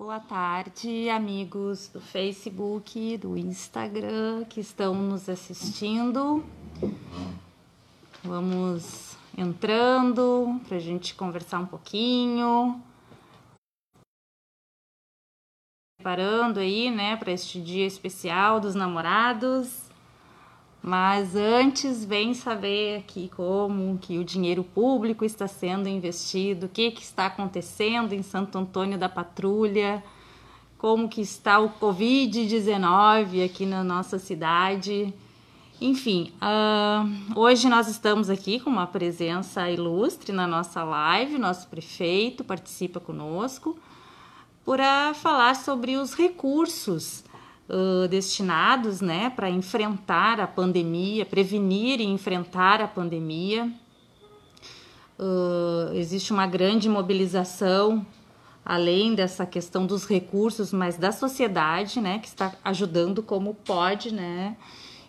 Boa tarde, amigos do Facebook, do Instagram que estão nos assistindo. Vamos entrando para a gente conversar um pouquinho. Preparando aí, né, para este dia especial dos namorados. Mas antes, vem saber aqui como que o dinheiro público está sendo investido, o que, que está acontecendo em Santo Antônio da Patrulha, como que está o Covid-19 aqui na nossa cidade. Enfim, uh, hoje nós estamos aqui com uma presença ilustre na nossa live, nosso prefeito participa conosco, para falar sobre os recursos uh, destinados né, para enfrentar a pandemia, prevenir e enfrentar a pandemia. Uh, existe uma grande mobilização, além dessa questão dos recursos, mas da sociedade, né, que está ajudando como pode, né.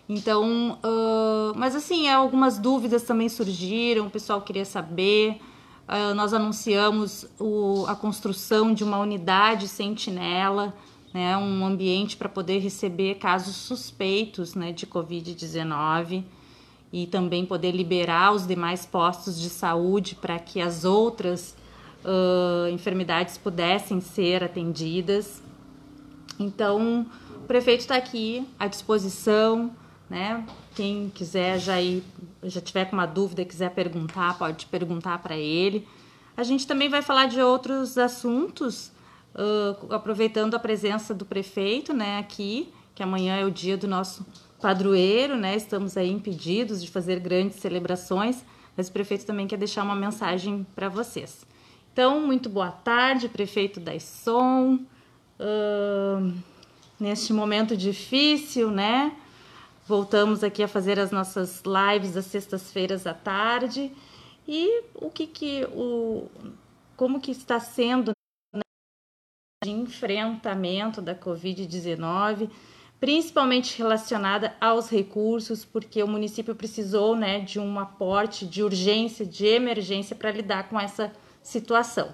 Então, uh, mas assim, algumas dúvidas também surgiram, o pessoal queria saber. Uh, nós anunciamos o, a construção de uma unidade sentinela né, um ambiente para poder receber casos suspeitos né, de Covid-19 e também poder liberar os demais postos de saúde para que as outras uh, enfermidades pudessem ser atendidas. Então, o prefeito está aqui à disposição, né? Quem quiser já ir, já tiver com uma dúvida, quiser perguntar, pode perguntar para ele. A gente também vai falar de outros assuntos uh, aproveitando a presença do prefeito, né, aqui, que amanhã é o dia do nosso padroeiro, né, estamos aí impedidos de fazer grandes celebrações, mas o prefeito também quer deixar uma mensagem para vocês. Então, muito boa tarde, prefeito da Som. Uh, neste momento difícil, né? Voltamos aqui a fazer as nossas lives às sextas-feiras à tarde. E o que que o como que está sendo de enfrentamento da Covid-19, principalmente relacionada aos recursos, porque o município precisou né, de um aporte de urgência, de emergência para lidar com essa situação.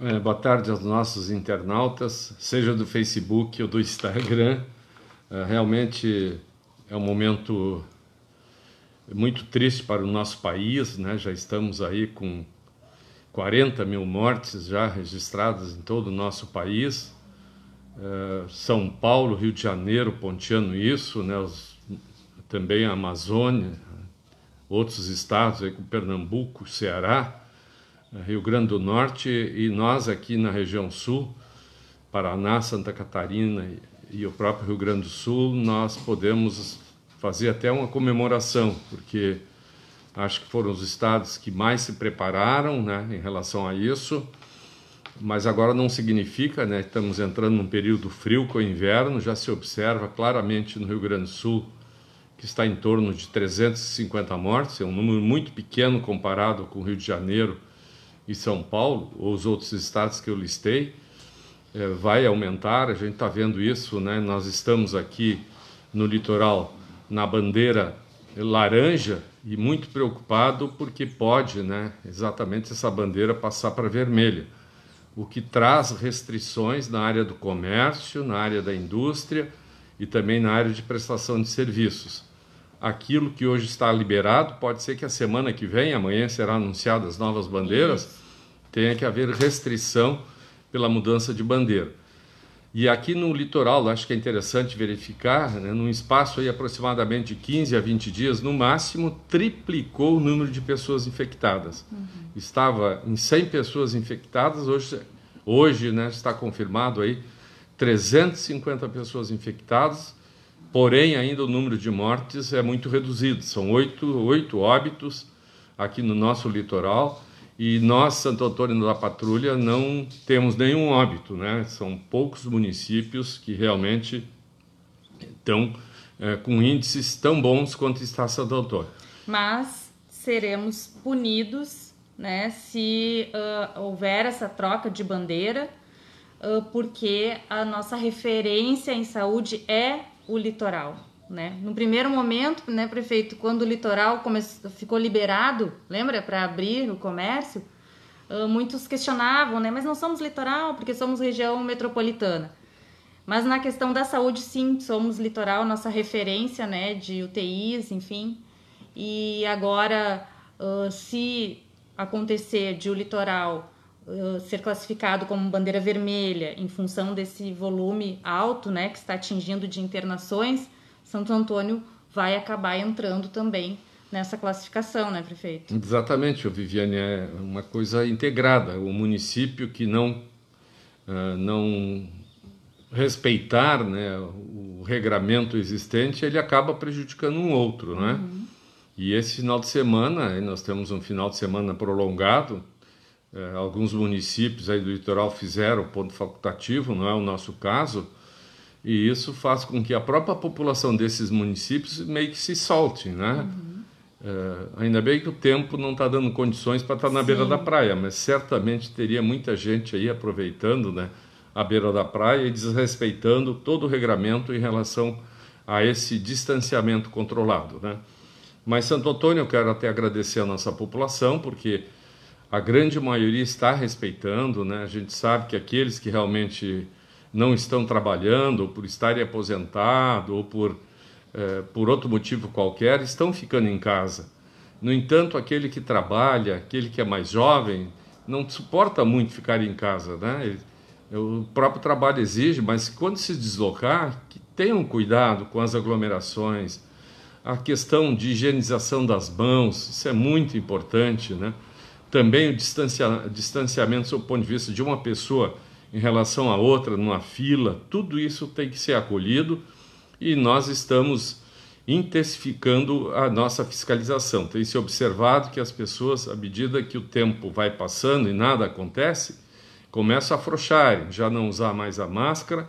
É, boa tarde aos nossos internautas, seja do Facebook ou do Instagram. É, realmente é um momento muito triste para o nosso país, né? Já estamos aí com 40 mil mortes já registradas em todo o nosso país. É, São Paulo, Rio de Janeiro ponteando isso, né, os, também a Amazônia, outros estados, aí, Pernambuco, Ceará, Rio Grande do Norte e nós aqui na região sul, Paraná, Santa Catarina e, e o próprio Rio Grande do Sul, nós podemos fazer até uma comemoração, porque Acho que foram os estados que mais se prepararam né, em relação a isso, mas agora não significa, né, estamos entrando num período frio com o inverno, já se observa claramente no Rio Grande do Sul que está em torno de 350 mortes, é um número muito pequeno comparado com o Rio de Janeiro e São Paulo, ou os outros estados que eu listei. É, vai aumentar, a gente está vendo isso, né? nós estamos aqui no litoral na bandeira laranja e muito preocupado porque pode, né, exatamente essa bandeira passar para vermelha, o que traz restrições na área do comércio, na área da indústria e também na área de prestação de serviços. Aquilo que hoje está liberado, pode ser que a semana que vem, amanhã serão anunciadas as novas bandeiras, tenha que haver restrição pela mudança de bandeira. E aqui no litoral, acho que é interessante verificar, né, num espaço aí aproximadamente de 15 a 20 dias, no máximo, triplicou o número de pessoas infectadas. Uhum. Estava em 100 pessoas infectadas, hoje, hoje né, está confirmado aí 350 pessoas infectadas, porém ainda o número de mortes é muito reduzido, são oito, oito óbitos aqui no nosso litoral, e nós, Santo Antônio da Patrulha, não temos nenhum óbito, né? São poucos municípios que realmente estão é, com índices tão bons quanto está Santo Antônio. Mas seremos punidos, né, se uh, houver essa troca de bandeira, uh, porque a nossa referência em saúde é o litoral. Né? No primeiro momento, né, prefeito, quando o litoral começou, ficou liberado, lembra, para abrir o comércio, uh, muitos questionavam, né? Mas não somos litoral porque somos região metropolitana. Mas na questão da saúde, sim, somos litoral, nossa referência, né, de UTIs, enfim. E agora, uh, se acontecer de o litoral ser classificado como bandeira vermelha em função desse volume alto, né, que está atingindo de internações, Santo Antônio vai acabar entrando também nessa classificação, né, prefeito? Exatamente, Viviane, é uma coisa integrada. O município que não, uh, não respeitar né, o regramento existente, ele acaba prejudicando um outro, né? Uhum. E esse final de semana, nós temos um final de semana prolongado, é, alguns municípios aí do litoral fizeram ponto facultativo, não é o nosso caso, e isso faz com que a própria população desses municípios meio que se solte, né? Uhum. É, ainda bem que o tempo não está dando condições para estar tá na Sim. beira da praia, mas certamente teria muita gente aí aproveitando, né? A beira da praia e desrespeitando todo o regramento em relação a esse distanciamento controlado, né? Mas Santo Antônio, eu quero até agradecer a nossa população, porque a grande maioria está respeitando, né? A gente sabe que aqueles que realmente não estão trabalhando, ou por estarem aposentados, ou por, é, por outro motivo qualquer, estão ficando em casa. No entanto, aquele que trabalha, aquele que é mais jovem, não suporta muito ficar em casa, né? Ele, o próprio trabalho exige, mas quando se deslocar, que tenham cuidado com as aglomerações, a questão de higienização das mãos, isso é muito importante, né? Também o distancia, distanciamento do ponto de vista de uma pessoa em relação a outra, numa fila, tudo isso tem que ser acolhido e nós estamos intensificando a nossa fiscalização. Tem se observado que as pessoas, à medida que o tempo vai passando e nada acontece, começam a afrouxar, já não usar mais a máscara.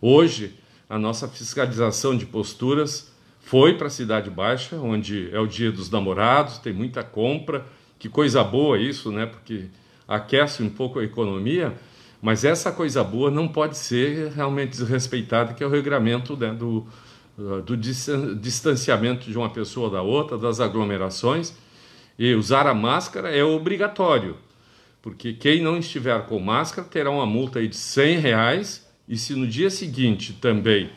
Hoje, a nossa fiscalização de posturas foi para a Cidade Baixa, onde é o dia dos namorados, tem muita compra. Que coisa boa isso, né? Porque aquece um pouco a economia, mas essa coisa boa não pode ser realmente desrespeitada, que é o regramento né, do, do distanciamento de uma pessoa da outra, das aglomerações. E usar a máscara é obrigatório, porque quem não estiver com máscara terá uma multa aí de 100 reais e se no dia seguinte também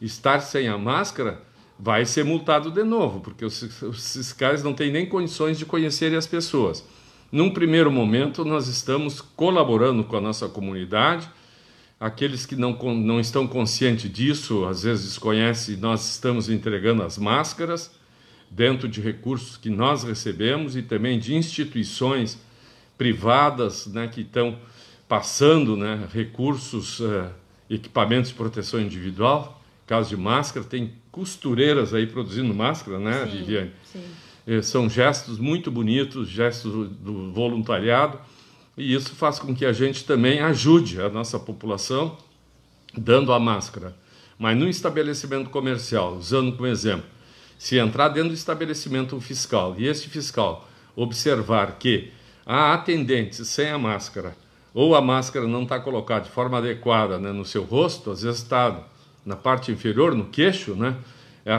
estar sem a máscara, vai ser multado de novo, porque os, os fiscais não têm nem condições de conhecerem as pessoas. Num primeiro momento, nós estamos colaborando com a nossa comunidade. Aqueles que não, não estão conscientes disso, às vezes desconhecem, nós estamos entregando as máscaras dentro de recursos que nós recebemos e também de instituições privadas né, que estão passando né, recursos, uh, equipamentos de proteção individual. Caso de máscara, tem costureiras aí produzindo máscara, né, sim, Viviane? Sim. É, são gestos muito bonitos, gestos do voluntariado, e isso faz com que a gente também ajude a nossa população dando a máscara. Mas no estabelecimento comercial, usando como exemplo, se entrar dentro do estabelecimento fiscal e este fiscal observar que há atendentes sem a máscara ou a máscara não está colocada de forma adequada né, no seu rosto, às vezes está na parte inferior, no queixo, né,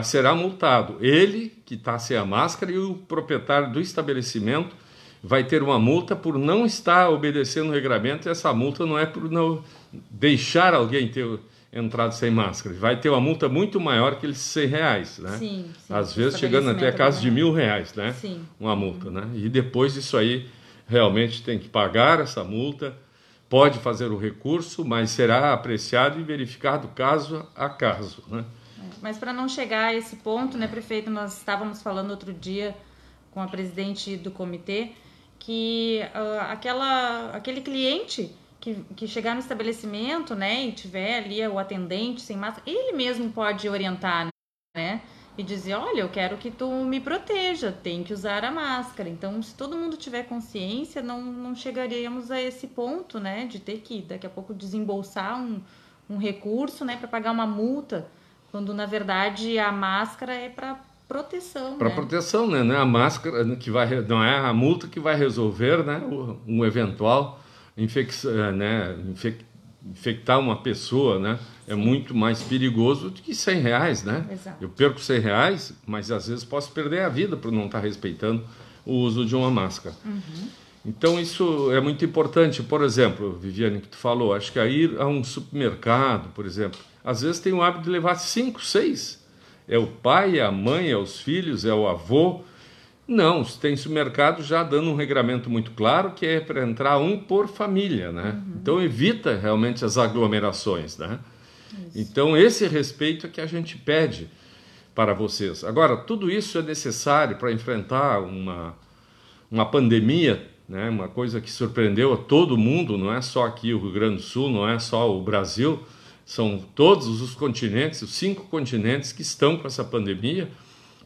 será multado. Ele, que está sem a máscara, e o proprietário do estabelecimento vai ter uma multa por não estar obedecendo o regramento, e essa multa não é por não deixar alguém ter entrado sem máscara. Vai ter uma multa muito maior que esses 100 reais, né? Sim, sim. Às vezes chegando até a casa de mil reais, né? Sim. Uma multa, uhum. né? E depois disso aí, realmente tem que pagar essa multa pode fazer o recurso, mas será apreciado e verificado caso a caso. Né? Mas para não chegar a esse ponto, né, prefeito, nós estávamos falando outro dia com a presidente do comitê que uh, aquela, aquele cliente que, que chegar no estabelecimento, né, e tiver ali o atendente sem máscara, ele mesmo pode orientar, né? e dizer, olha, eu quero que tu me proteja, tem que usar a máscara. Então, se todo mundo tiver consciência, não, não chegaríamos a esse ponto, né, de ter que daqui a pouco desembolsar um, um recurso, né, para pagar uma multa, quando na verdade a máscara é para proteção. Para né? proteção, né? Não é a máscara que vai, não é a multa que vai resolver, né, um eventual infecção, né, infec infectar uma pessoa, né? É muito mais perigoso do que 100 reais, né? Exato. Eu perco 100 reais, mas às vezes posso perder a vida por não estar respeitando o uso de uma máscara. Uhum. Então isso é muito importante. Por exemplo, Viviane, que tu falou, acho que a ir a um supermercado, por exemplo, às vezes tem o hábito de levar cinco, seis. É o pai, é a mãe, é os filhos, é o avô. Não, tem supermercado já dando um regramento muito claro que é para entrar um por família, né? Uhum. Então evita realmente as aglomerações, né? Isso. Então esse respeito é que a gente pede para vocês. Agora, tudo isso é necessário para enfrentar uma, uma pandemia né? uma coisa que surpreendeu a todo mundo, não é só aqui o Rio Grande do Sul, não é só o Brasil, são todos os continentes, os cinco continentes que estão com essa pandemia.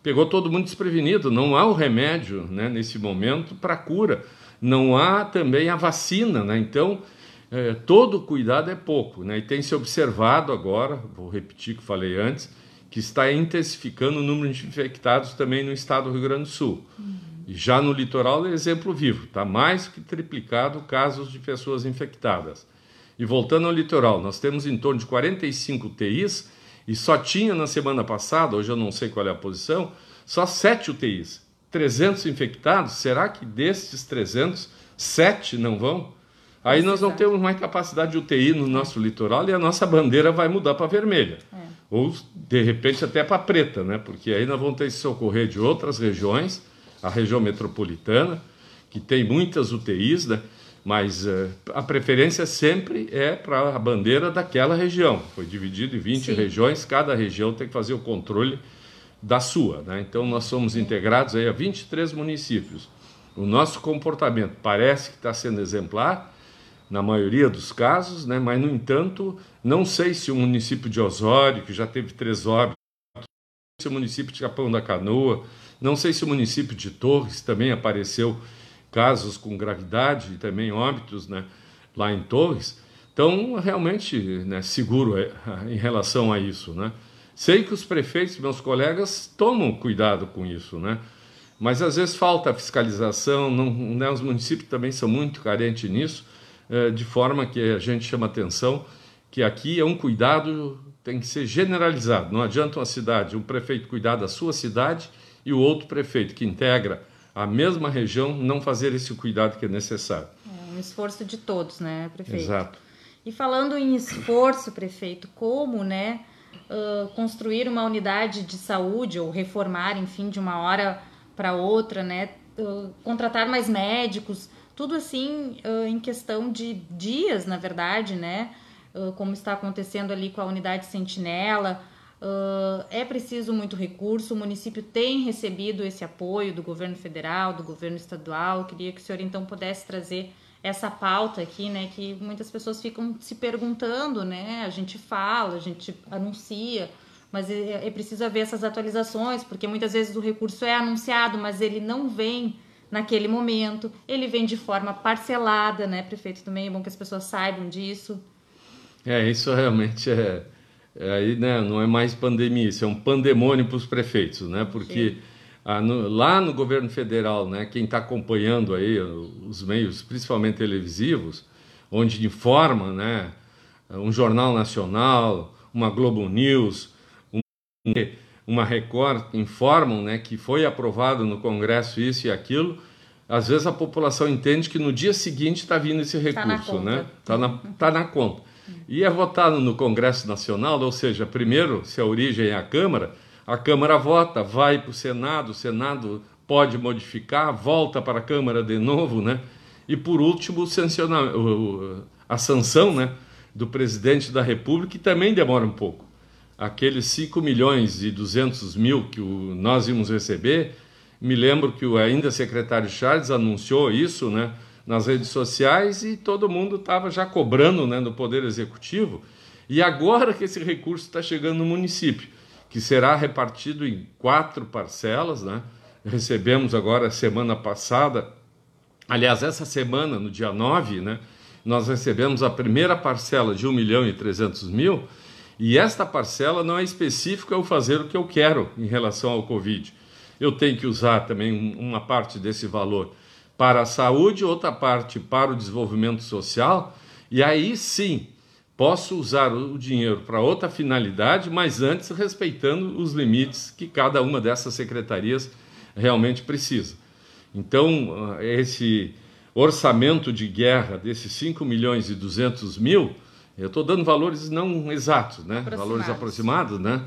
Pegou todo mundo desprevenido, não há o remédio né, nesse momento para cura, não há também a vacina, né? então é, todo cuidado é pouco. Né? E tem se observado agora, vou repetir o que falei antes, que está intensificando o número de infectados também no estado do Rio Grande do Sul. Uhum. Já no litoral é exemplo vivo, está mais que triplicado casos de pessoas infectadas. E voltando ao litoral, nós temos em torno de 45 UTIs e só tinha na semana passada, hoje eu não sei qual é a posição, só 7 UTIs. 300 infectados, será que destes 300, 7 não vão? Aí nós não temos mais capacidade de UTI no nosso litoral e a nossa bandeira vai mudar para vermelha. É. Ou, de repente, até para preta, né? porque aí nós vamos ter que socorrer de outras regiões a região metropolitana, que tem muitas UTIs, né? mas uh, a preferência sempre é para a bandeira daquela região. Foi dividido em 20 Sim. regiões, cada região tem que fazer o controle da sua. Né? Então, nós somos integrados aí a 23 municípios. O nosso comportamento parece que está sendo exemplar, na maioria dos casos, né? mas, no entanto, não sei se o município de Osório, que já teve três óbitos, se o município de Capão da Canoa, não sei se o município de Torres também apareceu casos com gravidade e também óbitos né, lá em Torres. Então, realmente, né, seguro é, em relação a isso. Né? Sei que os prefeitos, meus colegas, tomam cuidado com isso, né? mas às vezes falta fiscalização, não, né, os municípios também são muito carentes nisso, é, de forma que a gente chama atenção que aqui é um cuidado tem que ser generalizado. Não adianta uma cidade, um prefeito cuidar da sua cidade e o outro prefeito que integra a mesma região não fazer esse cuidado que é necessário. É um esforço de todos, né, prefeito? Exato. E falando em esforço, prefeito, como, né, uh, construir uma unidade de saúde ou reformar, enfim, de uma hora para outra, né, uh, contratar mais médicos, tudo assim uh, em questão de dias, na verdade, né, como está acontecendo ali com a unidade Sentinela Uh, é preciso muito recurso, o município tem recebido esse apoio do governo federal, do governo estadual. queria que o senhor então pudesse trazer essa pauta aqui, né, que muitas pessoas ficam se perguntando, né? A gente fala, a gente anuncia, mas é, é preciso haver essas atualizações, porque muitas vezes o recurso é anunciado, mas ele não vem naquele momento, ele vem de forma parcelada, né, prefeito? Também é bom que as pessoas saibam disso. É, isso realmente é aí né, não é mais pandemia, isso é um pandemônio para os prefeitos, né? Porque a, no, lá no governo federal, né, quem está acompanhando aí os meios, principalmente televisivos, onde informa, né, um jornal nacional, uma Globo News, um, uma Record informam, né, que foi aprovado no Congresso isso e aquilo. Às vezes a população entende que no dia seguinte está vindo esse tá recurso, tá né? Está na, tá na conta e é votado no Congresso Nacional, ou seja, primeiro, se a origem é a Câmara, a Câmara vota, vai para o Senado, o Senado pode modificar, volta para a Câmara de novo, né? E por último, a sanção né, do presidente da República, que também demora um pouco. Aqueles 5 milhões e 200 mil que nós íamos receber, me lembro que o ainda secretário Charles anunciou isso, né? Nas redes sociais e todo mundo estava já cobrando né, no Poder Executivo. E agora que esse recurso está chegando no município, que será repartido em quatro parcelas, né? recebemos agora semana passada, aliás, essa semana, no dia 9, né, nós recebemos a primeira parcela de 1 milhão e 300 mil, e esta parcela não é específica eu fazer o que eu quero em relação ao Covid. Eu tenho que usar também uma parte desse valor para a saúde, outra parte para o desenvolvimento social, e aí sim posso usar o dinheiro para outra finalidade, mas antes respeitando os limites que cada uma dessas secretarias realmente precisa. Então, esse orçamento de guerra desses 5 milhões e 200 mil, eu estou dando valores não exatos, né? Aproximados. Valores aproximados, né?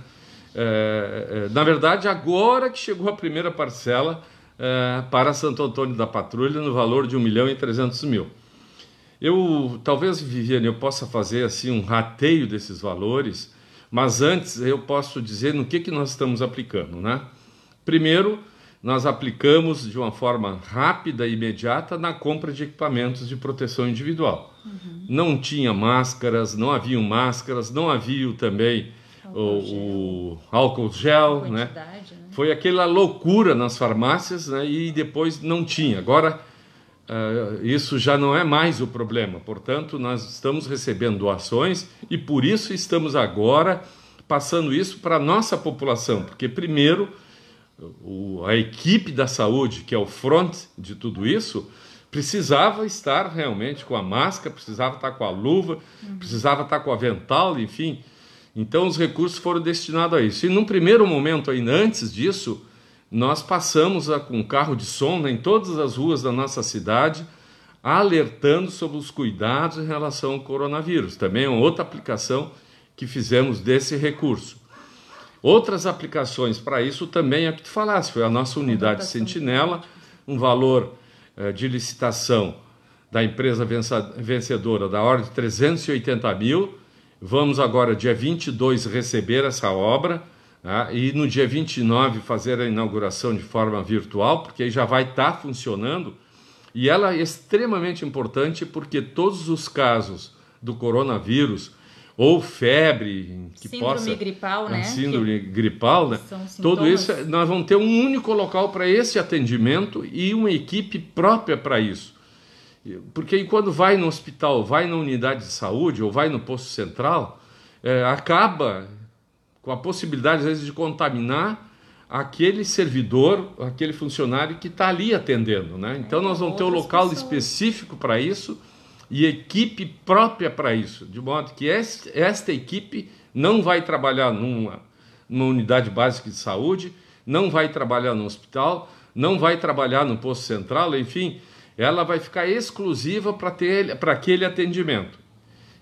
É, é, na verdade, agora que chegou a primeira parcela é, para Santo Antônio da Patrulha no valor de 1 milhão e 300 mil. Eu, talvez, Viviane, eu possa fazer assim um rateio desses valores, mas antes eu posso dizer no que, que nós estamos aplicando, né? Primeiro, nós aplicamos de uma forma rápida e imediata na compra de equipamentos de proteção individual. Uhum. Não tinha máscaras, não haviam máscaras, não havia também álcool o, gel, o álcool gel né? né? Foi aquela loucura nas farmácias né? e depois não tinha. Agora, uh, isso já não é mais o problema. Portanto, nós estamos recebendo doações e por isso estamos agora passando isso para a nossa população, porque primeiro o, a equipe da saúde, que é o front de tudo isso, precisava estar realmente com a máscara, precisava estar com a luva, precisava estar com o avental, enfim. Então os recursos foram destinados a isso. E num primeiro momento, ainda antes disso, nós passamos a, com carro de som né, em todas as ruas da nossa cidade, alertando sobre os cuidados em relação ao coronavírus. Também é outra aplicação que fizemos desse recurso. Outras aplicações para isso também é o que tu falasse, foi a nossa unidade Sentinela, um valor eh, de licitação da empresa vencedora da ordem de 380 mil. Vamos agora, dia 22, receber essa obra tá? e no dia 29 fazer a inauguração de forma virtual, porque aí já vai estar tá funcionando. E ela é extremamente importante porque todos os casos do coronavírus ou febre que síndrome possa gripal, né? síndrome que, gripal, né? Tudo isso nós vamos ter um único local para esse atendimento e uma equipe própria para isso. Porque quando vai no hospital, vai na unidade de saúde ou vai no posto central, é, acaba com a possibilidade às vezes de contaminar aquele servidor, aquele funcionário que está ali atendendo, né? Então nós vamos ter um local específico para isso e equipe própria para isso, de modo que esta equipe não vai trabalhar numa, numa unidade básica de saúde, não vai trabalhar no hospital, não vai trabalhar no posto central, enfim, ela vai ficar exclusiva para aquele atendimento.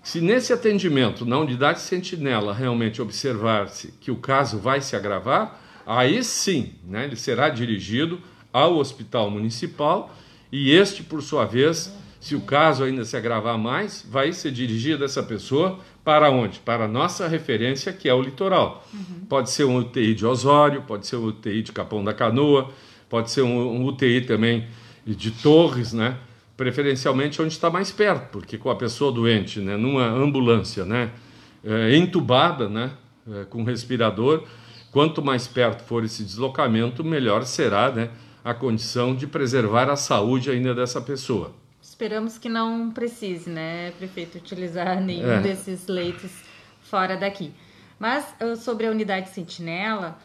Se nesse atendimento, na unidade sentinela, realmente observar-se que o caso vai se agravar, aí sim, né, ele será dirigido ao hospital municipal e este, por sua vez, se o caso ainda se agravar mais, vai ser dirigida essa pessoa para onde? Para a nossa referência, que é o litoral. Uhum. Pode ser um UTI de Osório, pode ser um UTI de Capão da Canoa, pode ser um, um UTI também de Torres, né? preferencialmente onde está mais perto, porque com a pessoa doente, né, numa ambulância, né, é, entubada, né, é, com respirador, quanto mais perto for esse deslocamento, melhor será, né, a condição de preservar a saúde ainda dessa pessoa. Esperamos que não precise, né, prefeito, utilizar nenhum é. desses leitos fora daqui. Mas ah, sobre a unidade sentinela,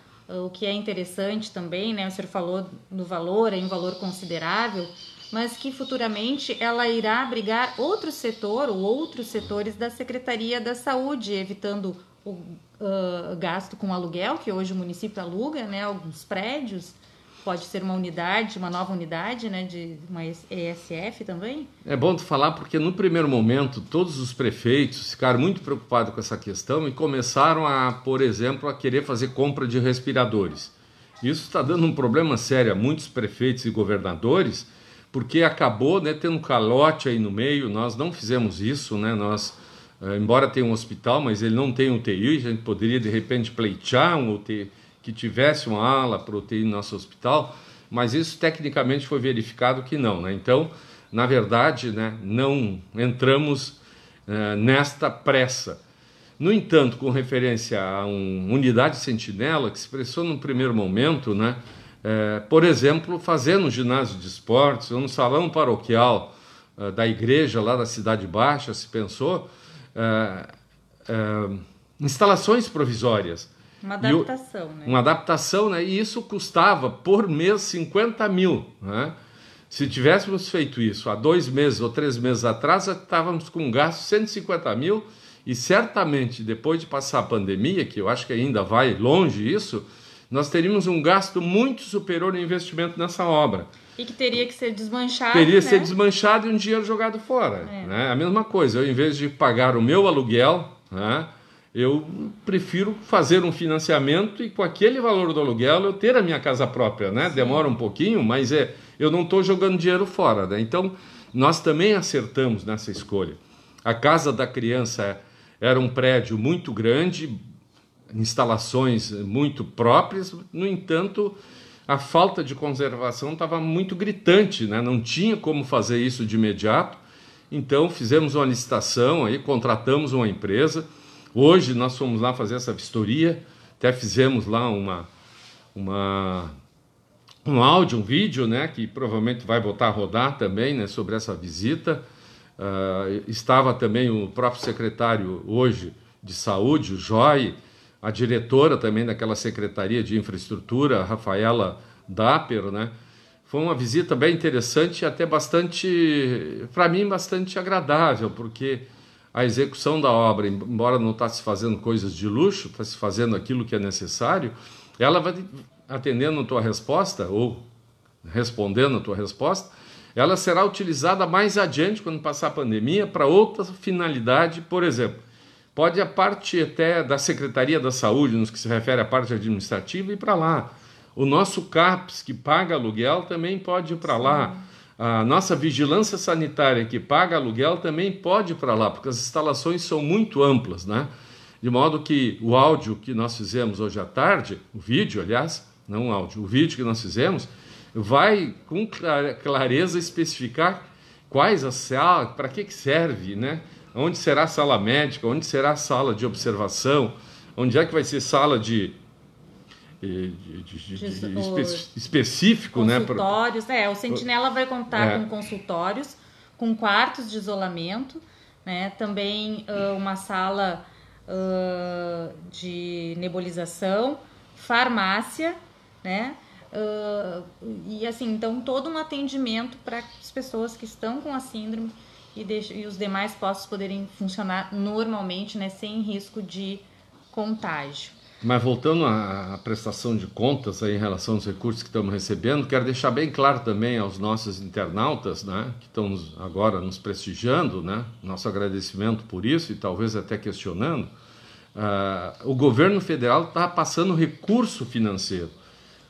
o que é interessante também, né, o senhor falou no valor, é um valor considerável, mas que futuramente ela irá abrigar outro setor ou outros setores da Secretaria da Saúde, evitando o uh, gasto com aluguel, que hoje o município aluga, né, alguns prédios, pode ser uma unidade, uma nova unidade, né, de uma ESF também? É bom tu falar porque no primeiro momento todos os prefeitos ficaram muito preocupados com essa questão e começaram a, por exemplo, a querer fazer compra de respiradores. Isso está dando um problema sério a muitos prefeitos e governadores, porque acabou né, tendo um calote aí no meio. Nós não fizemos isso, né? Nós, eh, embora tenha um hospital, mas ele não tem UTI, a gente poderia de repente pleitear um UTI que tivesse uma ala UTI no nosso hospital, mas isso tecnicamente foi verificado que não. Né? Então, na verdade, né, não entramos uh, nesta pressa. No entanto, com referência a uma unidade sentinela que se expressou no primeiro momento, né, é, por exemplo, fazer no ginásio de esportes ou no salão paroquial uh, da igreja lá da Cidade Baixa, se pensou, uh, instalações provisórias uma adaptação, o, né? Uma adaptação, né? E isso custava por mês 50 mil, né? Se tivéssemos feito isso há dois meses ou três meses atrás, estávamos com um gasto de 150 mil e certamente depois de passar a pandemia, que eu acho que ainda vai longe isso, nós teríamos um gasto muito superior no investimento nessa obra. E que teria que ser desmanchado. Teria que né? ser desmanchado e um dinheiro jogado fora. É. Né? A mesma coisa, eu, em vez de pagar o meu aluguel, né, eu prefiro fazer um financiamento e com aquele valor do aluguel eu ter a minha casa própria. Né? Demora um pouquinho, mas é, eu não estou jogando dinheiro fora. Né? Então, nós também acertamos nessa escolha. A casa da criança era um prédio muito grande, instalações muito próprias, no entanto, a falta de conservação estava muito gritante, né? não tinha como fazer isso de imediato. Então fizemos uma licitação, aí contratamos uma empresa. Hoje nós fomos lá fazer essa vistoria, até fizemos lá uma, uma um áudio, um vídeo, né, que provavelmente vai voltar a rodar também, né, sobre essa visita. Uh, estava também o próprio secretário hoje de saúde, o Joy, a diretora também daquela Secretaria de Infraestrutura, Rafaela Dapper, né? Foi uma visita bem interessante e até bastante, para mim, bastante agradável, porque a execução da obra, embora não está se fazendo coisas de luxo, está se fazendo aquilo que é necessário, ela vai atendendo a tua resposta, ou respondendo a tua resposta, ela será utilizada mais adiante, quando passar a pandemia, para outra finalidade, por exemplo Pode a parte até da Secretaria da Saúde, nos que se refere à parte administrativa, ir para lá. O nosso CAPS, que paga aluguel, também pode ir para lá. A nossa vigilância sanitária, que paga aluguel, também pode ir para lá, porque as instalações são muito amplas, né? De modo que o áudio que nós fizemos hoje à tarde, o vídeo, aliás, não o áudio, o vídeo que nós fizemos, vai com clareza especificar quais as salas, para que, que serve, né? onde será a sala médica, onde será a sala de observação, onde é que vai ser sala de, de, de, de espe, específico, né? Consultórios, é, o Sentinela vai contar é. com consultórios, com quartos de isolamento, né? Também uh, uma sala uh, de nebulização, farmácia, né? Uh, e assim, então todo um atendimento para as pessoas que estão com a síndrome e, deixa, e os demais postos poderem funcionar normalmente, né, sem risco de contágio. Mas voltando à prestação de contas aí em relação aos recursos que estamos recebendo, quero deixar bem claro também aos nossos internautas, né, que estão agora nos prestigiando, né, nosso agradecimento por isso e talvez até questionando, uh, o governo federal está passando recurso financeiro.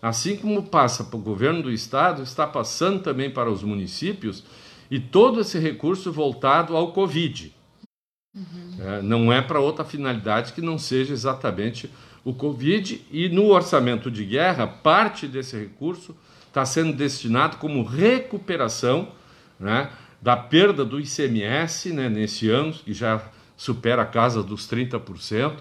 Assim como passa para o governo do estado, está passando também para os municípios e todo esse recurso voltado ao Covid. Uhum. É, não é para outra finalidade que não seja exatamente o Covid. E no orçamento de guerra, parte desse recurso está sendo destinado como recuperação né, da perda do ICMS né, nesse ano, que já supera a casa dos 30%.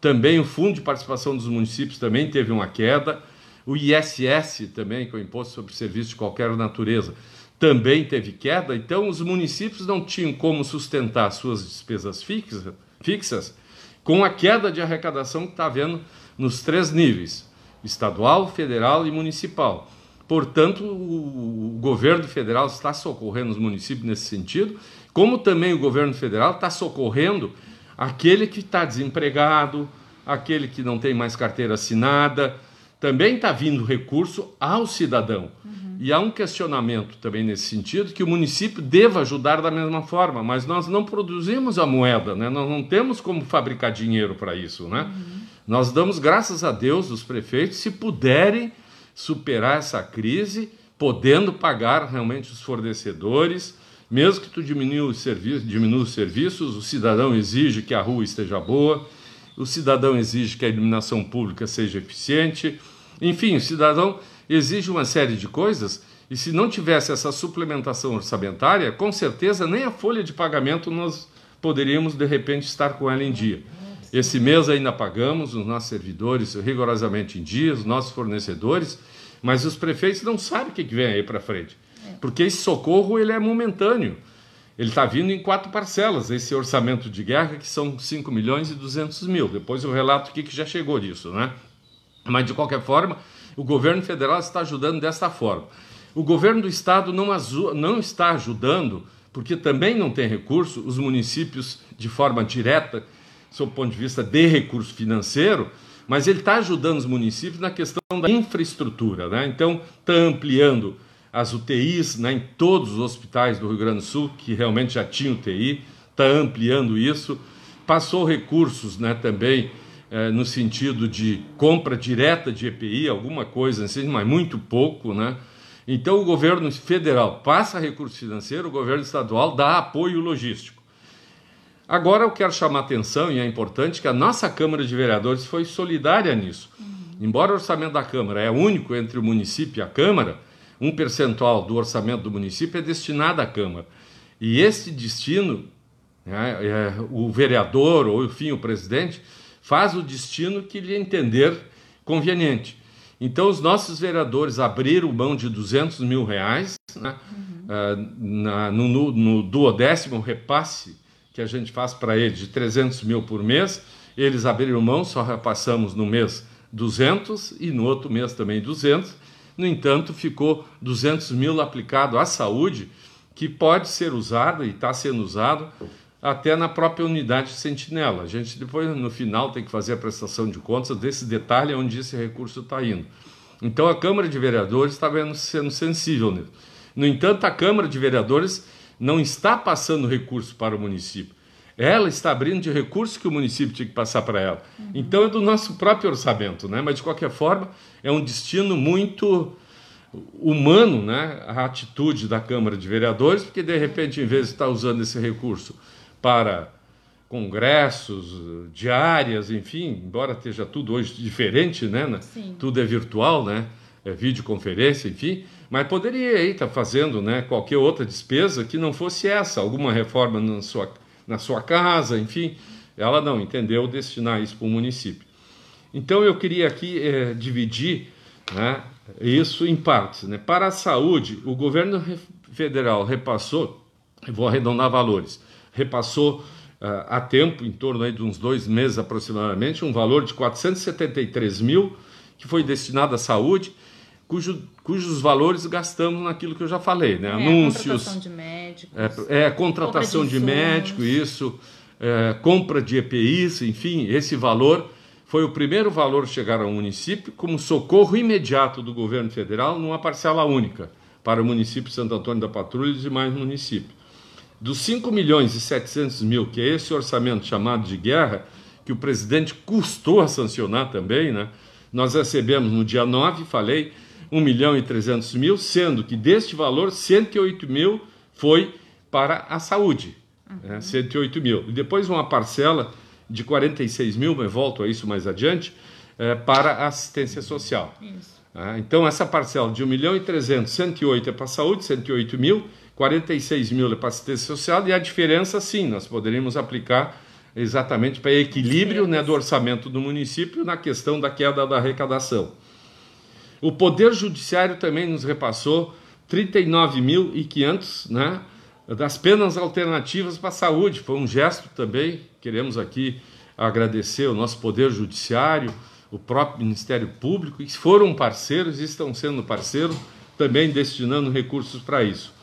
Também o Fundo de Participação dos Municípios também teve uma queda. O ISS também, que é o Imposto sobre Serviços de Qualquer Natureza, também teve queda, então os municípios não tinham como sustentar suas despesas fixa, fixas com a queda de arrecadação que está havendo nos três níveis: estadual, federal e municipal. Portanto, o, governo federal está socorrendo os municípios nesse sentido, como também o governo federal está socorrendo aquele que está desempregado, aquele que não tem mais carteira assinada. Também está vindo recurso ao cidadão. Uhum. E há um questionamento também nesse sentido que o município deva ajudar da mesma forma, mas nós não produzimos a moeda, né? nós não temos como fabricar dinheiro para isso. Né? Uhum. Nós damos graças a Deus os prefeitos se puderem superar essa crise, podendo pagar realmente os fornecedores, mesmo que tu diminua os serviços, diminua os serviços, o cidadão exige que a rua esteja boa, o cidadão exige que a iluminação pública seja eficiente, enfim, o cidadão exige uma série de coisas e se não tivesse essa suplementação orçamentária, com certeza nem a folha de pagamento nós poderíamos de repente estar com ela em dia. Esse mês ainda pagamos os nossos servidores rigorosamente em dia, os nossos fornecedores, mas os prefeitos não sabem o que vem aí para frente, porque esse socorro ele é momentâneo. Ele está vindo em quatro parcelas, esse orçamento de guerra, que são 5 milhões e 200 mil. Depois eu relato o que, que já chegou disso, né? Mas, de qualquer forma, o governo federal está ajudando desta forma. O governo do estado não, não está ajudando, porque também não tem recurso, os municípios de forma direta, sob o ponto de vista de recurso financeiro, mas ele está ajudando os municípios na questão da infraestrutura. Né? Então, está ampliando as UTIs né, em todos os hospitais do Rio Grande do Sul, que realmente já tinham UTI, está ampliando isso. Passou recursos né, também eh, no sentido de compra direta de EPI, alguma coisa assim, mas muito pouco. Né? Então o governo federal passa recurso financeiro, o governo estadual dá apoio logístico. Agora eu quero chamar a atenção, e é importante, que a nossa Câmara de Vereadores foi solidária nisso. Uhum. Embora o orçamento da Câmara é único entre o município e a Câmara, um percentual do orçamento do município é destinado à Câmara. E esse destino, é, é, o vereador ou, enfim, o presidente, faz o destino que lhe entender conveniente. Então, os nossos vereadores abriram mão de 200 mil reais né, uhum. uh, na, no, no, no duodécimo repasse que a gente faz para eles de 300 mil por mês. Eles abriram mão, só repassamos no mês 200 e no outro mês também 200 no entanto, ficou 200 mil aplicado à saúde, que pode ser usado e está sendo usado até na própria unidade sentinela. A gente depois, no final, tem que fazer a prestação de contas desse detalhe onde esse recurso está indo. Então, a Câmara de Vereadores está sendo sensível nisso. No entanto, a Câmara de Vereadores não está passando recurso para o município. Ela está abrindo de recursos que o município tinha que passar para ela. Uhum. Então, é do nosso próprio orçamento, né? mas de qualquer forma, é um destino muito humano, né, a atitude da Câmara de Vereadores, porque de repente, em vez de estar usando esse recurso para congressos, diárias, enfim, embora esteja tudo hoje diferente, né, né tudo é virtual, né, é videoconferência, enfim, mas poderia estar fazendo, né, qualquer outra despesa que não fosse essa, alguma reforma na sua, na sua casa, enfim, ela não entendeu destinar isso para o município. Então eu queria aqui é, dividir né, isso em partes. Né? Para a saúde, o governo federal repassou, vou arredondar valores, repassou uh, a tempo, em torno aí de uns dois meses aproximadamente, um valor de 473 mil que foi destinado à saúde, cujo, cujos valores gastamos naquilo que eu já falei, né? É, Anúncios. Contratação de médicos. É, é contratação de, de médico, isso, é, compra de EPIs, enfim, esse valor foi o primeiro valor a chegar ao município como socorro imediato do governo federal numa parcela única para o município de Santo Antônio da Patrulha e demais municípios. Dos 5 milhões e 700 mil, que é esse orçamento chamado de guerra, que o presidente custou a sancionar também, né? nós recebemos no dia 9, falei, 1 milhão e 300 mil, sendo que deste valor, 108 mil foi para a saúde. Né? Uhum. Né? 108 mil. E depois uma parcela de 46 mil, mas volto a isso mais adiante, é, para a assistência social. Ah, então, essa parcela de 1 milhão e 300, 108 é para a saúde, 108 mil, 46 mil é para assistência social, e a diferença, sim, nós poderíamos aplicar exatamente para equilíbrio né, do orçamento do município na questão da queda da arrecadação. O Poder Judiciário também nos repassou 39.500 né, das penas alternativas para a saúde. Foi um gesto também. Queremos aqui agradecer o nosso Poder Judiciário, o próprio Ministério Público, que foram parceiros e estão sendo parceiros, também destinando recursos para isso.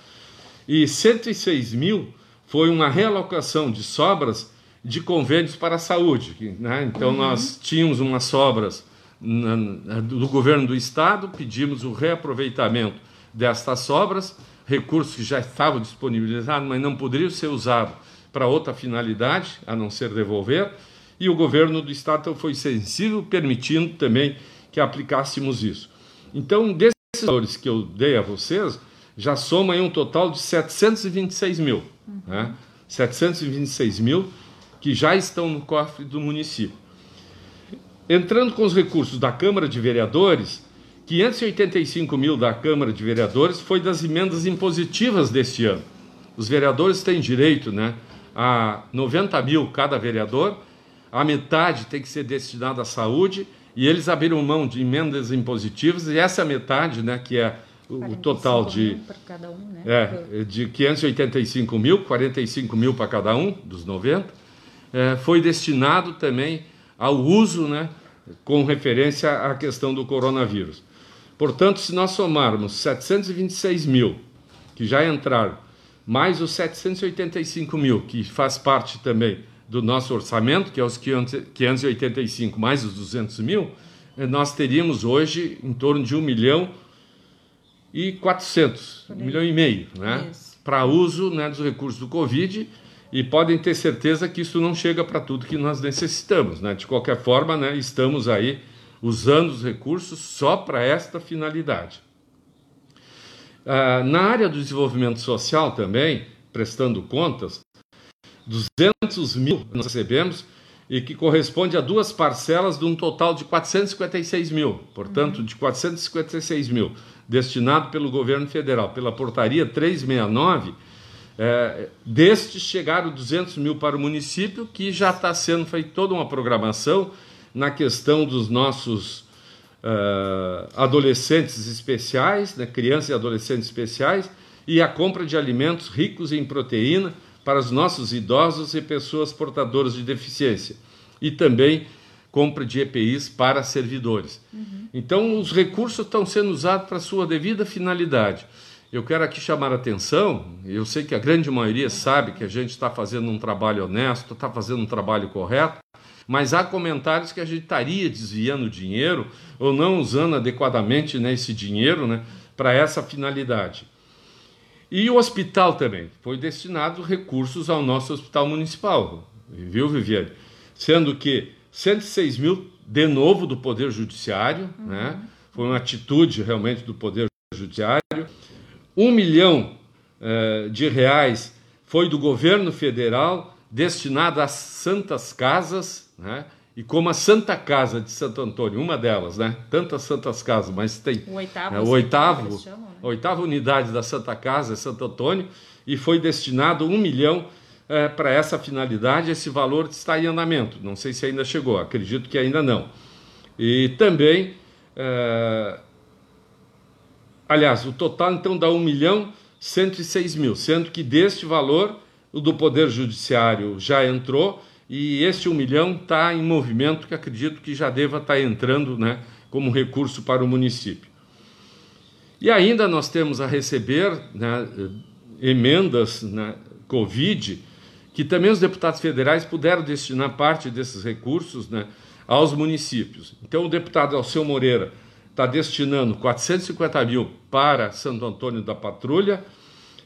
E 106 mil foi uma realocação de sobras de convênios para a saúde. Né? Então, uhum. nós tínhamos umas sobras na, do governo do Estado, pedimos o reaproveitamento destas sobras recursos que já estavam disponibilizados, mas não poderiam ser usados para outra finalidade, a não ser devolver, e o governo do Estado então, foi sensível, permitindo também que aplicássemos isso. Então, desses valores que eu dei a vocês, já soma aí um total de 726 mil. Uhum. Né? 726 mil que já estão no cofre do município. Entrando com os recursos da Câmara de Vereadores, 585 mil da Câmara de Vereadores foi das emendas impositivas deste ano. Os vereadores têm direito né, a 90 mil cada vereador, a metade tem que ser destinada à saúde, e eles abriram mão de emendas impositivas, e essa metade, né, que é o, total de, um, né? é, de 585 mil, 45 mil para cada um, dos 90, é, foi destinado também ao uso né, com referência à questão do coronavírus. Portanto, se nós somarmos 726 mil que já entraram, mais os 785 mil que faz parte também do nosso orçamento, que é os 585 mais os 200 mil, eh, nós teríamos hoje em torno de 1 milhão e 400, um milhão e meio, né? Para uso né, dos recursos do Covid e podem ter certeza que isso não chega para tudo que nós necessitamos, né? De qualquer forma, né, estamos aí usando os recursos só para esta finalidade. Ah, na área do desenvolvimento social também, prestando contas, 200 mil nós recebemos e que corresponde a duas parcelas de um total de 456 mil, portanto, de 456 mil, destinado pelo governo federal, pela portaria 369, é, destes chegaram 200 mil para o município, que já está sendo feita toda uma programação na questão dos nossos uh, adolescentes especiais, né, crianças e adolescentes especiais, e a compra de alimentos ricos em proteína para os nossos idosos e pessoas portadoras de deficiência. E também compra de EPIs para servidores. Uhum. Então, os recursos estão sendo usados para sua devida finalidade. Eu quero aqui chamar a atenção, eu sei que a grande maioria sabe que a gente está fazendo um trabalho honesto, está fazendo um trabalho correto, mas há comentários que a gente estaria desviando dinheiro ou não usando adequadamente né, esse dinheiro né, para essa finalidade. E o hospital também foi destinado recursos ao nosso hospital municipal, viu, Viviane? Sendo que 106 mil de novo do Poder Judiciário, uhum. né? Foi uma atitude realmente do Poder Judiciário. Um milhão eh, de reais foi do governo federal destinado às santas casas, né? E como a Santa Casa de Santo Antônio, uma delas, né? Tantas santas casas, mas tem o oitavo, é, o oitavo chamam, né? a oitava unidade da Santa Casa é Santo Antônio e foi destinado um milhão é, para essa finalidade. Esse valor está em andamento. Não sei se ainda chegou. Acredito que ainda não. E também, é, aliás, o total então dá um milhão 106 mil, sendo que deste valor o do Poder Judiciário já entrou e este um milhão está em movimento que acredito que já deva estar tá entrando né, como recurso para o município. E ainda nós temos a receber né, emendas né, Covid, que também os deputados federais puderam destinar parte desses recursos né, aos municípios. Então o deputado Alceu Moreira está destinando 450 mil para Santo Antônio da Patrulha,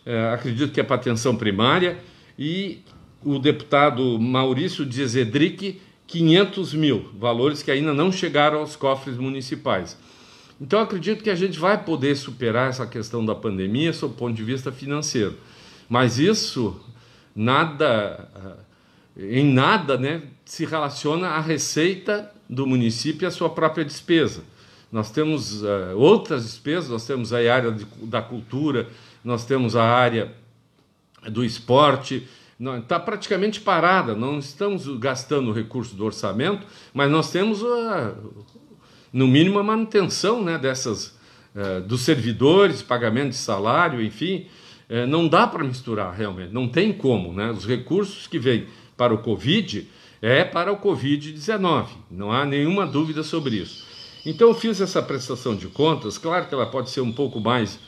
é, acredito que é para atenção primária, e o deputado Maurício Diezedric 500 mil, valores que ainda não chegaram aos cofres municipais. Então acredito que a gente vai poder superar essa questão da pandemia sob o ponto de vista financeiro. Mas isso nada em nada, né, se relaciona à receita do município e à sua própria despesa. Nós temos uh, outras despesas, nós temos a área de, da cultura, nós temos a área do esporte, está praticamente parada, não estamos gastando o recurso do orçamento, mas nós temos, a, no mínimo, a manutenção né, dessas, uh, dos servidores, pagamento de salário, enfim, uh, não dá para misturar realmente, não tem como. Né? Os recursos que vêm para o Covid é para o Covid-19, não há nenhuma dúvida sobre isso. Então, eu fiz essa prestação de contas, claro que ela pode ser um pouco mais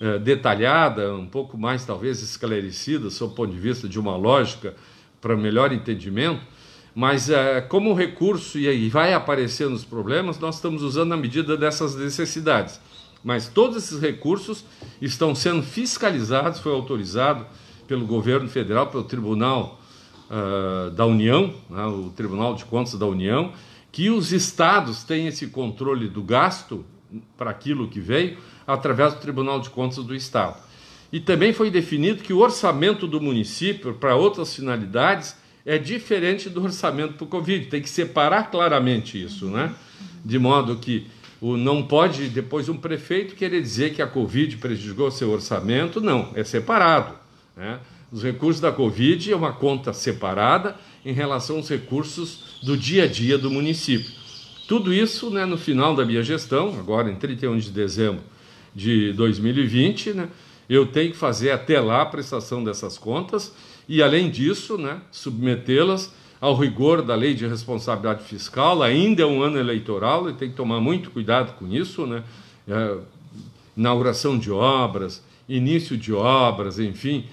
é, detalhada, um pouco mais talvez esclarecida, sob o ponto de vista de uma lógica para melhor entendimento, mas é, como recurso e aí vai aparecendo os problemas, nós estamos usando na medida dessas necessidades. Mas todos esses recursos estão sendo fiscalizados, foi autorizado pelo governo federal, pelo Tribunal uh, da União, né, o Tribunal de Contas da União, que os estados têm esse controle do gasto para aquilo que veio, através do Tribunal de Contas do Estado. E também foi definido que o orçamento do município para outras finalidades é diferente do orçamento para o Covid. Tem que separar claramente isso, né? De modo que o, não pode depois um prefeito querer dizer que a Covid prejudicou seu orçamento. Não, é separado. Né? Os recursos da Covid é uma conta separada em relação aos recursos do dia a dia do município. Tudo isso né, no final da minha gestão, agora em 31 de dezembro de 2020, né, eu tenho que fazer até lá a prestação dessas contas e, além disso, né, submetê-las ao rigor da lei de responsabilidade fiscal. Ainda é um ano eleitoral e tem que tomar muito cuidado com isso, né? É, inauguração de obras, início de obras, enfim,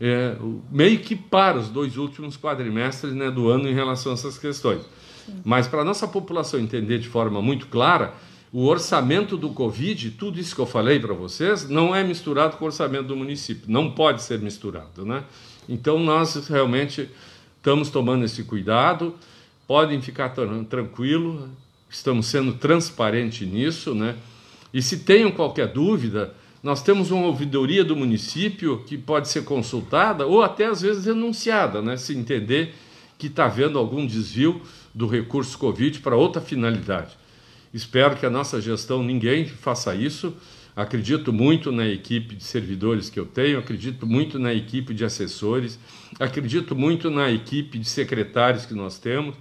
é, meio que para os dois últimos quadrimestres né, do ano em relação a essas questões. Sim. Mas para a nossa população entender de forma muito clara, o orçamento do Covid, tudo isso que eu falei para vocês, não é misturado com o orçamento do município. Não pode ser misturado, né? Então nós realmente estamos tomando esse cuidado. Podem ficar tranquilos, estamos sendo transparentes nisso, né? E se tenham qualquer dúvida, nós temos uma ouvidoria do município que pode ser consultada ou até às vezes denunciada, né? Se entender que está havendo algum desvio do recurso Covid para outra finalidade. Espero que a nossa gestão ninguém faça isso. Acredito muito na equipe de servidores que eu tenho, acredito muito na equipe de assessores, acredito muito na equipe de secretários que nós temos.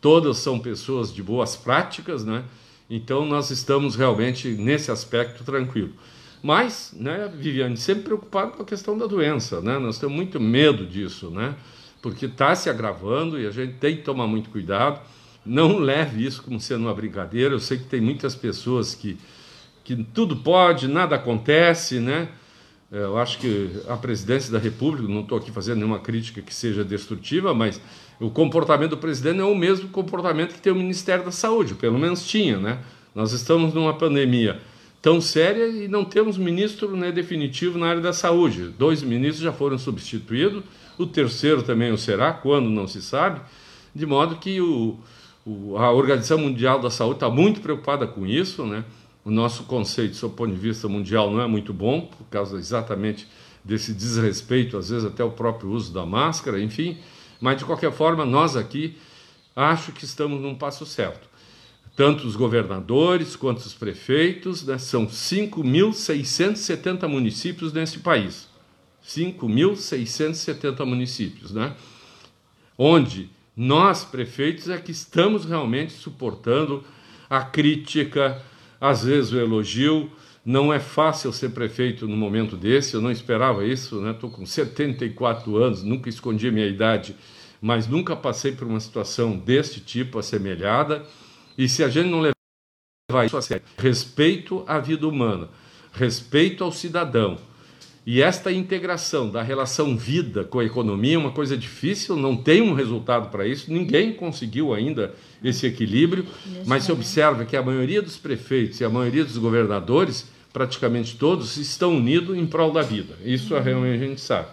Todas são pessoas de boas práticas, né? Então nós estamos realmente nesse aspecto tranquilo. Mas, né, Viviane, sempre preocupado com a questão da doença, né? Nós temos muito medo disso, né? Porque está se agravando e a gente tem que tomar muito cuidado. Não leve isso como sendo uma brincadeira. Eu sei que tem muitas pessoas que, que tudo pode, nada acontece, né? Eu acho que a presidência da República, não estou aqui fazendo nenhuma crítica que seja destrutiva, mas o comportamento do presidente é o mesmo comportamento que tem o Ministério da Saúde, pelo menos tinha, né? Nós estamos numa pandemia tão séria e não temos ministro né, definitivo na área da saúde. Dois ministros já foram substituídos, o terceiro também o será, quando não se sabe, de modo que o, o, a Organização Mundial da Saúde está muito preocupada com isso, né? O nosso conceito, do seu ponto de vista mundial, não é muito bom, por causa exatamente desse desrespeito, às vezes até o próprio uso da máscara, enfim. Mas, de qualquer forma, nós aqui acho que estamos num passo certo. Tanto os governadores quanto os prefeitos, né, são 5.670 municípios nesse país. 5.670 municípios, né? Onde nós, prefeitos, é que estamos realmente suportando a crítica, às vezes o elogio. Não é fácil ser prefeito no momento desse, eu não esperava isso, né? Estou com 74 anos, nunca escondi a minha idade, mas nunca passei por uma situação deste tipo, assemelhada. E se a gente não levar isso a sério, respeito à vida humana, respeito ao cidadão, e esta integração da relação vida com a economia é uma coisa difícil, não tem um resultado para isso, ninguém conseguiu ainda esse equilíbrio, mas se observa que a maioria dos prefeitos e a maioria dos governadores, praticamente todos, estão unidos em prol da vida. Isso uhum. realmente a gente sabe.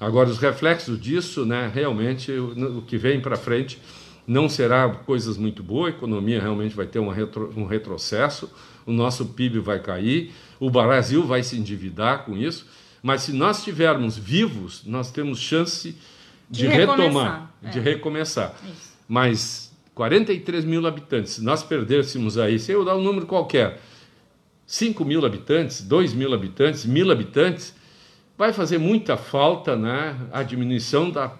Agora, os reflexos disso, né, realmente, o, o que vem para frente não será coisas muito boas, a economia realmente vai ter uma retro, um retrocesso, o nosso PIB vai cair, o Brasil vai se endividar com isso, mas se nós estivermos vivos, nós temos chance de, de retomar, é. de recomeçar. Isso. Mas 43 mil habitantes, se nós perdêssemos aí, se eu dar um número qualquer, 5 mil habitantes, 2 mil habitantes, mil habitantes, vai fazer muita falta né, a diminuição da,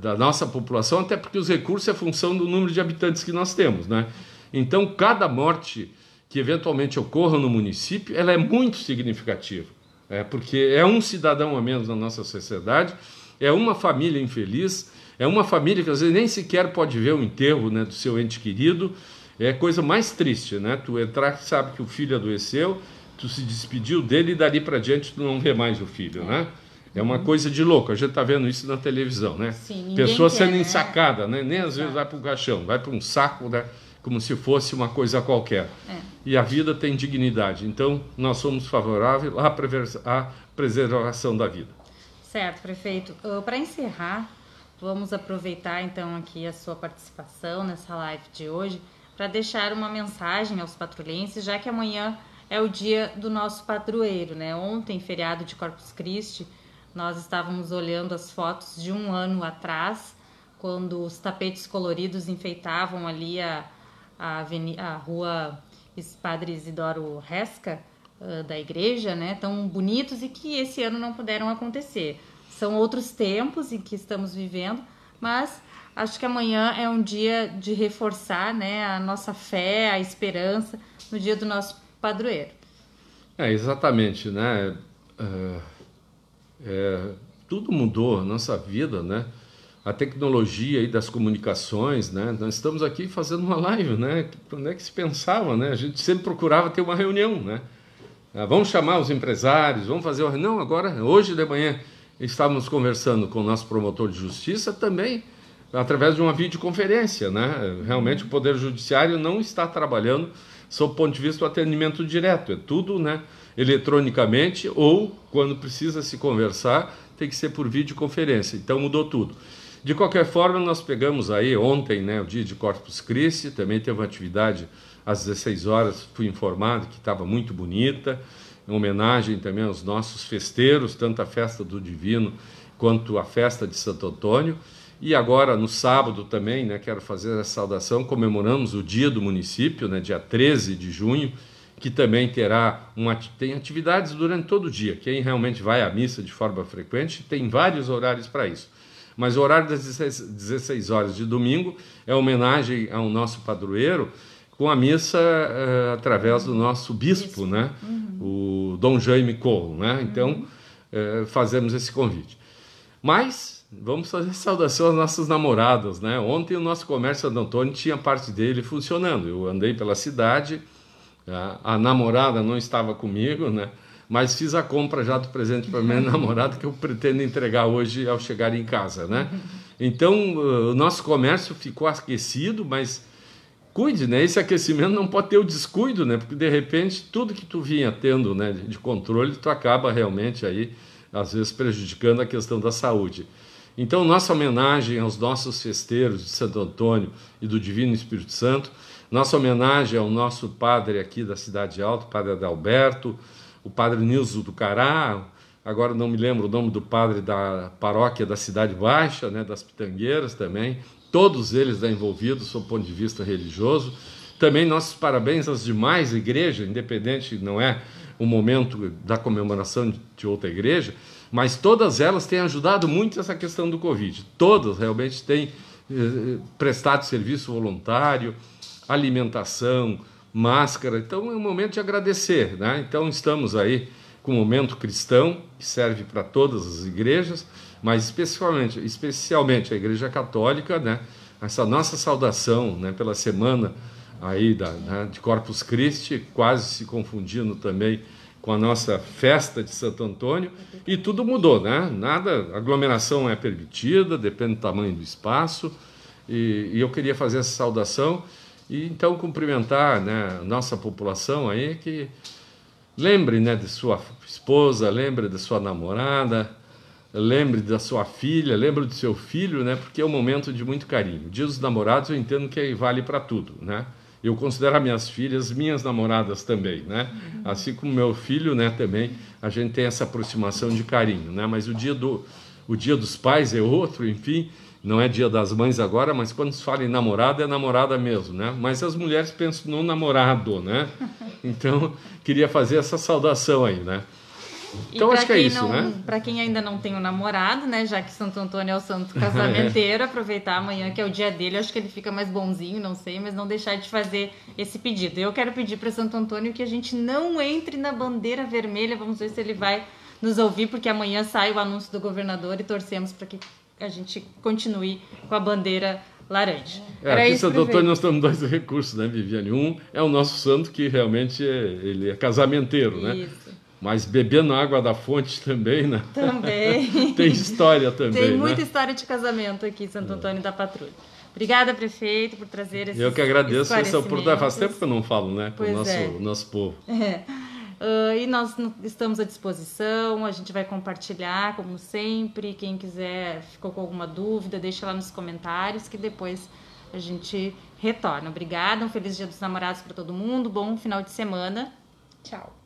da nossa população, até porque os recursos é função do número de habitantes que nós temos. Né? Então, cada morte que eventualmente ocorra no município, ela é muito significativa é, porque é um cidadão a menos na nossa sociedade, é uma família infeliz, é uma família que às vezes nem sequer pode ver o enterro né, do seu ente querido, é coisa mais triste, né? Tu entrar sabe que o filho adoeceu, tu se despediu dele e dali para diante tu não vê mais o filho, né? É uma coisa de louco, a gente está vendo isso na televisão, né? Sim, Pessoa sendo né? ensacada, né? Nem às vezes vai para o caixão, vai para um saco, né? Como se fosse uma coisa qualquer. É. E a vida tem dignidade. Então, nós somos favoráveis à, preservação da vida. Certo, prefeito. Uh, Para encerrar, vamos aproveitar então aqui a sua participação nessa live de hoje para deixar uma mensagem aos patrulhenses, já que amanhã é o dia do nosso padroeiro, né? Ontem, feriado de Corpus Christi, nós estávamos olhando as fotos de um ano atrás, quando os tapetes coloridos enfeitavam ali a, a, a rua Padre Isidoro Resca, uh, da igreja, né, tão bonitos e que esse ano não puderam acontecer. São outros tempos em que estamos vivendo, mas acho que amanhã é um dia de reforçar né, a nossa fé, a esperança no dia do nosso padroeiro. É, exatamente, né? É, tudo mudou nossa vida, né? A tecnologia aí das comunicações, né? Nós estamos aqui fazendo uma live, né? Quando é que se pensava, né? A gente sempre procurava ter uma reunião, né? Ah, vamos chamar os empresários, vamos fazer uma reunião agora, hoje de manhã estávamos conversando com o nosso promotor de justiça também. através de uma videoconferência, né? Realmente o Poder Judiciário não está trabalhando sob o ponto de vista do atendimento direto, é tudo, né? Eletronicamente ou quando precisa se conversar tem que ser por videoconferência. Então mudou tudo. De qualquer forma, nós pegamos aí ontem, né, o dia de Corpus Christi, também teve uma atividade às 16 horas, fui informado que estava muito bonita, em homenagem também aos nossos festeiros, tanto a festa do Divino quanto a festa de Santo Antônio. E agora, no sábado também, né, quero fazer a saudação, comemoramos o dia do município, né, dia 13 de junho, que também terá uma, tem atividades durante todo o dia. Quem realmente vai à missa de forma frequente tem vários horários para isso. Mas o horário das 16 horas de domingo é homenagem ao nosso padroeiro com a missa uh, através do nosso bispo, né? Uhum. o Dom Jaime Corro. Né? Então, uh, fazemos esse convite. Mas vamos fazer saudação às nossas namoradas. Né? Ontem o nosso comércio Santo Antônio tinha parte dele funcionando. Eu andei pela cidade a, a namorada não estava comigo, né? Mas fiz a compra já do presente para minha namorada que eu pretendo entregar hoje ao chegar em casa, né? Então, o nosso comércio ficou aquecido, mas cuide, né? Esse aquecimento não pode ter o descuido, né? Porque de repente tudo que tu vinha tendo, né, de controle, tu acaba realmente aí às vezes prejudicando a questão da saúde. Então, nossa homenagem aos nossos festeiros de Santo Antônio e do Divino Espírito Santo nossa homenagem ao nosso padre aqui da Cidade Alta, padre Adalberto, o padre Nilson do Cará, agora não me lembro o nome do padre da paróquia da Cidade Baixa, né, das Pitangueiras também, todos eles envolvidos do ponto de vista religioso. Também nossos parabéns às demais igrejas, independente, não é o momento da comemoração de outra igreja, mas todas elas têm ajudado muito essa questão do Covid. Todas realmente têm eh, prestado serviço voluntário, alimentação, máscara. Então é um momento de agradecer. Né? Então estamos aí com o momento cristão, que serve para todas as igrejas, mas especialmente, especialmente a Igreja Católica, né? essa nossa saudação né? pela semana aí da, né? de Corpus Christi, quase se confundindo também com a nossa festa de Santo Antônio, e tudo mudou, né? Nada, aglomeração é permitida, depende do tamanho do espaço, e, e eu queria fazer essa saudação e então cumprimentar né, nossa população aí que lembre né, de sua esposa, lembre de sua namorada, lembre da sua filha, lembre do seu filho, né, porque é um momento de muito carinho. Dia dos namorados eu entendo que vale para tudo, né? Eu considero minhas filhas minhas namoradas também, né? Assim como meu filho, né, também a gente tem essa aproximação de carinho, né? Mas o dia do o dia dos pais é outro, enfim, não é dia das mães agora, mas quando se fala em namorada, é namorada mesmo, né? Mas as mulheres pensam no namorado, né? Então, queria fazer essa saudação aí, né? Então, acho que é isso, não, né? Para quem ainda não tem um namorado, né? Já que Santo Antônio é o santo casamenteiro, aproveitar amanhã que é o dia dele, acho que ele fica mais bonzinho, não sei, mas não deixar de fazer esse pedido. Eu quero pedir para Santo Antônio que a gente não entre na bandeira vermelha, vamos ver se ele vai nos ouvir, porque amanhã sai o anúncio do governador e torcemos para que a gente continue com a bandeira laranja. É, Era aqui Santo Antônio nós temos dois recursos, né, Viviane? Um é o nosso santo, que realmente é, ele é casamenteiro, né? Isso. Mas bebendo água da fonte também, né? Também. Tem história também, Tem muita né? história de casamento aqui em Santo Antônio da Patrulha. Obrigada, prefeito, por trazer esse Eu que agradeço essa oportunidade. Faz tempo que eu não falo, né, com o nosso, é. nosso povo. É. Uh, e nós estamos à disposição, a gente vai compartilhar, como sempre. Quem quiser, ficou com alguma dúvida, deixa lá nos comentários que depois a gente retorna. Obrigada, um feliz Dia dos Namorados para todo mundo, bom final de semana. Tchau.